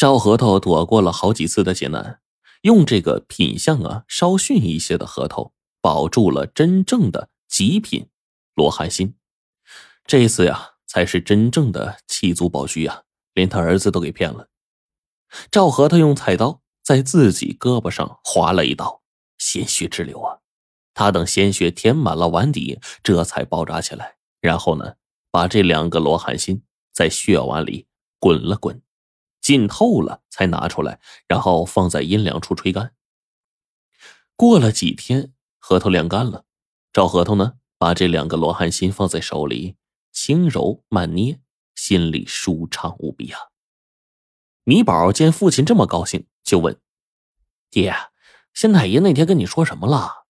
赵核桃躲过了好几次的劫难，用这个品相啊稍逊一些的核桃保住了真正的极品罗汉心。这次呀，才是真正的弃卒保虚呀，连他儿子都给骗了。赵核桃用菜刀在自己胳膊上划了一刀，鲜血直流啊！他等鲜血填满了碗底，这才包扎起来。然后呢，把这两个罗汉心在血碗里滚了滚。浸透了才拿出来，然后放在阴凉处吹干。过了几天，核桃晾干了，赵核桃呢，把这两个罗汉心放在手里，轻揉慢捏，心里舒畅无比啊。米宝见父亲这么高兴，就问：“爹，县太爷那天跟你说什么了？”“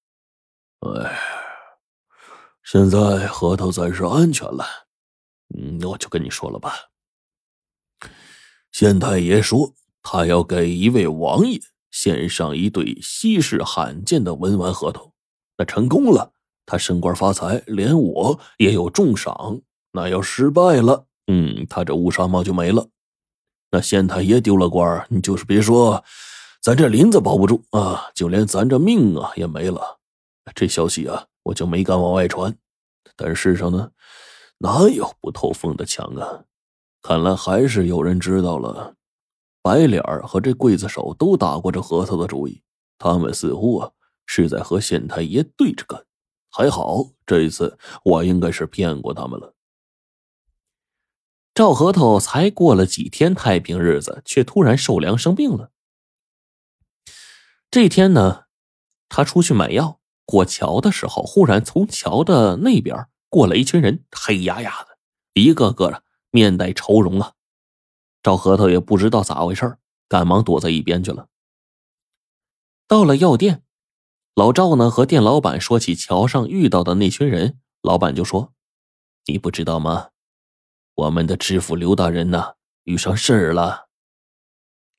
哎，现在核桃暂时安全了，嗯，我就跟你说了吧。”县太爷说，他要给一位王爷献上一对稀世罕见的文玩核桃。那成功了，他升官发财，连我也有重赏。那要失败了，嗯，他这乌纱帽就没了。那县太爷丢了官，你就是别说咱这林子保不住啊，就连咱这命啊也没了。这消息啊，我就没敢往外传。但世上呢，哪有不透风的墙啊？看来还是有人知道了，白脸儿和这刽子手都打过这核桃的主意。他们似乎啊是在和县太爷对着干。还好这一次我应该是骗过他们了。赵核桃才过了几天太平日子，却突然受凉生病了。这天呢，他出去买药，过桥的时候，忽然从桥的那边过来一群人，黑压压的，一个个的。面带愁容啊！赵核桃也不知道咋回事赶忙躲在一边去了。到了药店，老赵呢和店老板说起桥上遇到的那群人，老板就说：“你不知道吗？我们的知府刘大人呢，遇上事儿了。”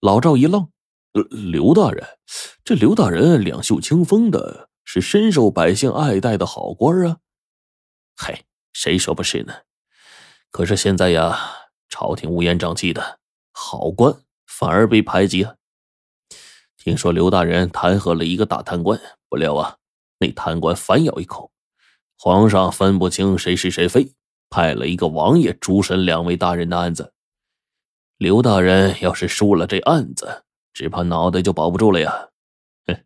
老赵一愣：“刘大人？这刘大人两袖清风的，是深受百姓爱戴的好官啊。”“嘿，谁说不是呢？”可是现在呀，朝廷乌烟瘴气的，好官反而被排挤啊。听说刘大人弹劾了一个大贪官，不料啊，那贪官反咬一口，皇上分不清谁是谁非，派了一个王爷主审两位大人的案子。刘大人要是输了这案子，只怕脑袋就保不住了呀。哼，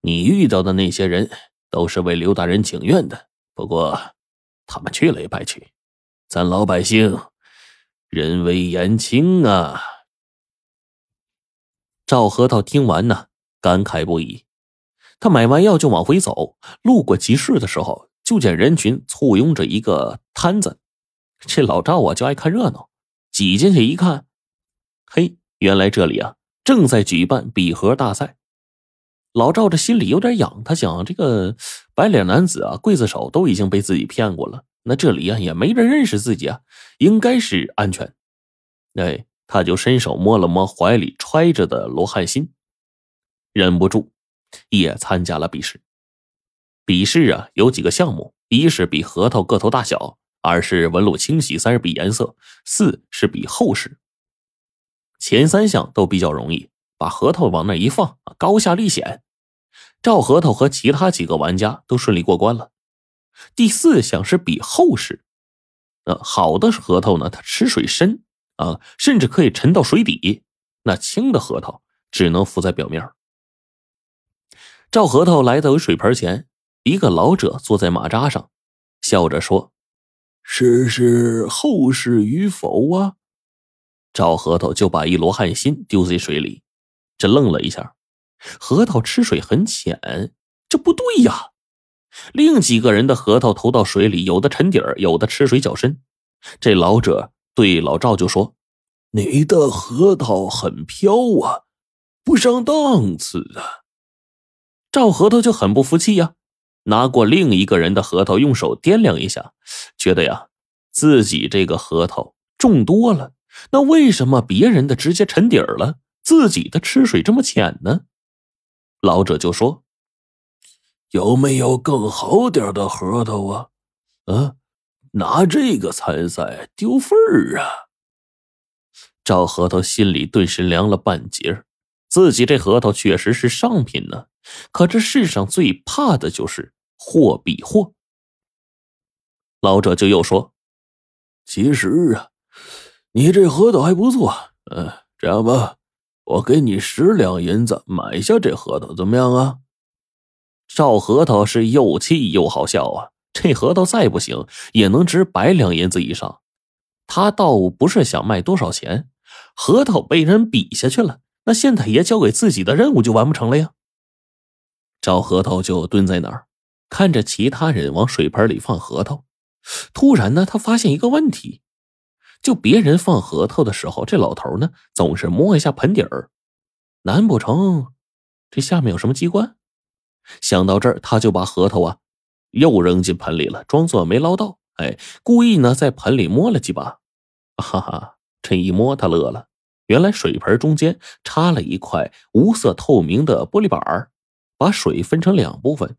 你遇到的那些人都是为刘大人请愿的，不过他们去了也白去。咱老百姓人微言轻啊！赵核桃听完呢，感慨不已。他买完药就往回走，路过集市的时候，就见人群簇拥着一个摊子。这老赵啊，就爱看热闹，挤进去一看，嘿，原来这里啊正在举办笔盒大赛。老赵这心里有点痒，他想，这个白脸男子啊，刽子手都已经被自己骗过了。那这里啊也没人认识自己啊，应该是安全。哎，他就伸手摸了摸怀里揣着的罗汉心，忍不住也参加了比试。比试啊有几个项目：一是比核桃个头大小，二是纹路清晰，三是比颜色，四是比厚实。前三项都比较容易，把核桃往那一放，高下立显。赵核桃和其他几个玩家都顺利过关了。第四项是比厚实，啊，好的核桃呢，它吃水深啊，甚至可以沉到水底；那轻的核桃只能浮在表面。赵核桃来到水盆前，一个老者坐在马扎上，笑着说：“试试厚实与否啊？”赵核桃就把一罗汉心丢在水里，这愣了一下，核桃吃水很浅，这不对呀。另几个人的核桃投到水里，有的沉底儿，有的吃水较深。这老者对老赵就说：“你的核桃很飘啊，不上档次啊。”赵核桃就很不服气呀，拿过另一个人的核桃，用手掂量一下，觉得呀，自己这个核桃重多了。那为什么别人的直接沉底儿了，自己的吃水这么浅呢？老者就说。有没有更好点的核桃啊？啊，拿这个参赛丢份儿啊！赵核桃心里顿时凉了半截自己这核桃确实是上品呢，可这世上最怕的就是货比货。老者就又说：“其实啊，你这核桃还不错。嗯，这样吧，我给你十两银子买下这核桃，怎么样啊？”赵核桃是又气又好笑啊！这核桃再不行，也能值百两银子以上。他倒不是想卖多少钱，核桃被人比下去了，那县太爷交给自己的任务就完不成了呀。赵核桃就蹲在那儿，看着其他人往水盆里放核桃。突然呢，他发现一个问题：就别人放核桃的时候，这老头呢总是摸一下盆底儿，难不成这下面有什么机关？想到这儿，他就把核桃啊又扔进盆里了，装作没捞到。哎，故意呢在盆里摸了几把，哈哈，这一摸他乐了，原来水盆中间插了一块无色透明的玻璃板儿，把水分成两部分。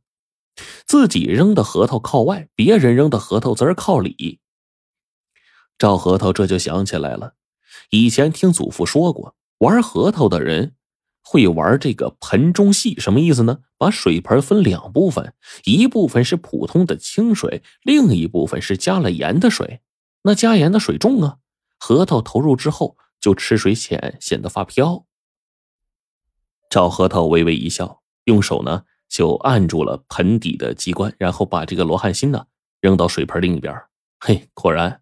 自己扔的核桃靠外，别人扔的核桃则是靠里。赵核桃这就想起来了，以前听祖父说过，玩核桃的人会玩这个盆中戏，什么意思呢？把水盆分两部分，一部分是普通的清水，另一部分是加了盐的水。那加盐的水重啊，核桃投入之后就吃水浅，显得发飘。赵核桃微微一笑，用手呢。就按住了盆底的机关，然后把这个罗汉心呢扔到水盆另一边。嘿，果然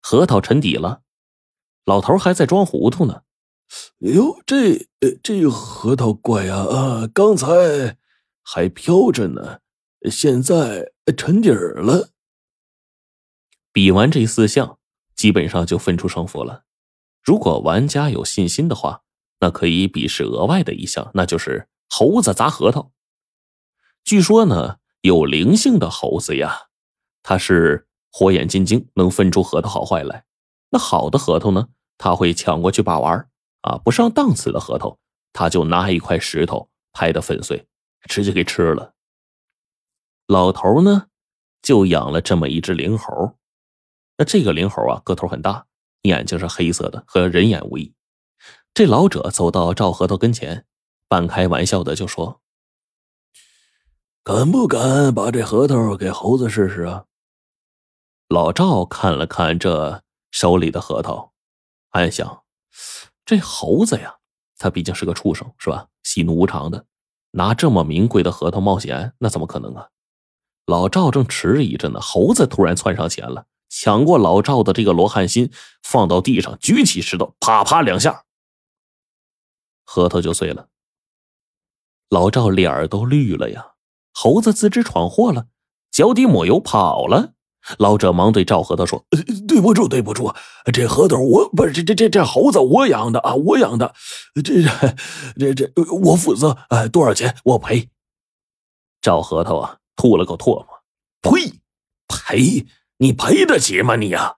核桃沉底了。老头还在装糊涂呢。哎呦，这这核桃怪啊啊！刚才还飘着呢，现在沉底儿了。比完这四项，基本上就分出胜负了。如果玩家有信心的话，那可以比试额外的一项，那就是猴子砸核桃。据说呢，有灵性的猴子呀，它是火眼金睛，能分出核桃好坏来。那好的核桃呢，他会抢过去把玩啊；不上档次的核桃，他就拿一块石头拍的粉碎，直接给吃了。老头呢，就养了这么一只灵猴。那这个灵猴啊，个头很大，眼睛是黑色的，和人眼无异。这老者走到赵核桃跟前，半开玩笑的就说。敢不敢把这核桃给猴子试试啊？老赵看了看这手里的核桃，暗想：这猴子呀，他毕竟是个畜生，是吧？喜怒无常的，拿这么名贵的核桃冒险，那怎么可能啊？老赵正迟疑着呢，猴子突然窜上前了，抢过老赵的这个罗汉心，放到地上，举起石头，啪啪两下，核桃就碎了。老赵脸儿都绿了呀。猴子自知闯祸了，脚底抹油跑了。老者忙对赵核桃说：“对不住，对不住，这核桃我不是这这这这猴子我养的啊，我养的，这这这这我负责。哎，多少钱我赔？”赵核桃啊，吐了口唾沫：“呸！赔？你赔得起吗？你呀！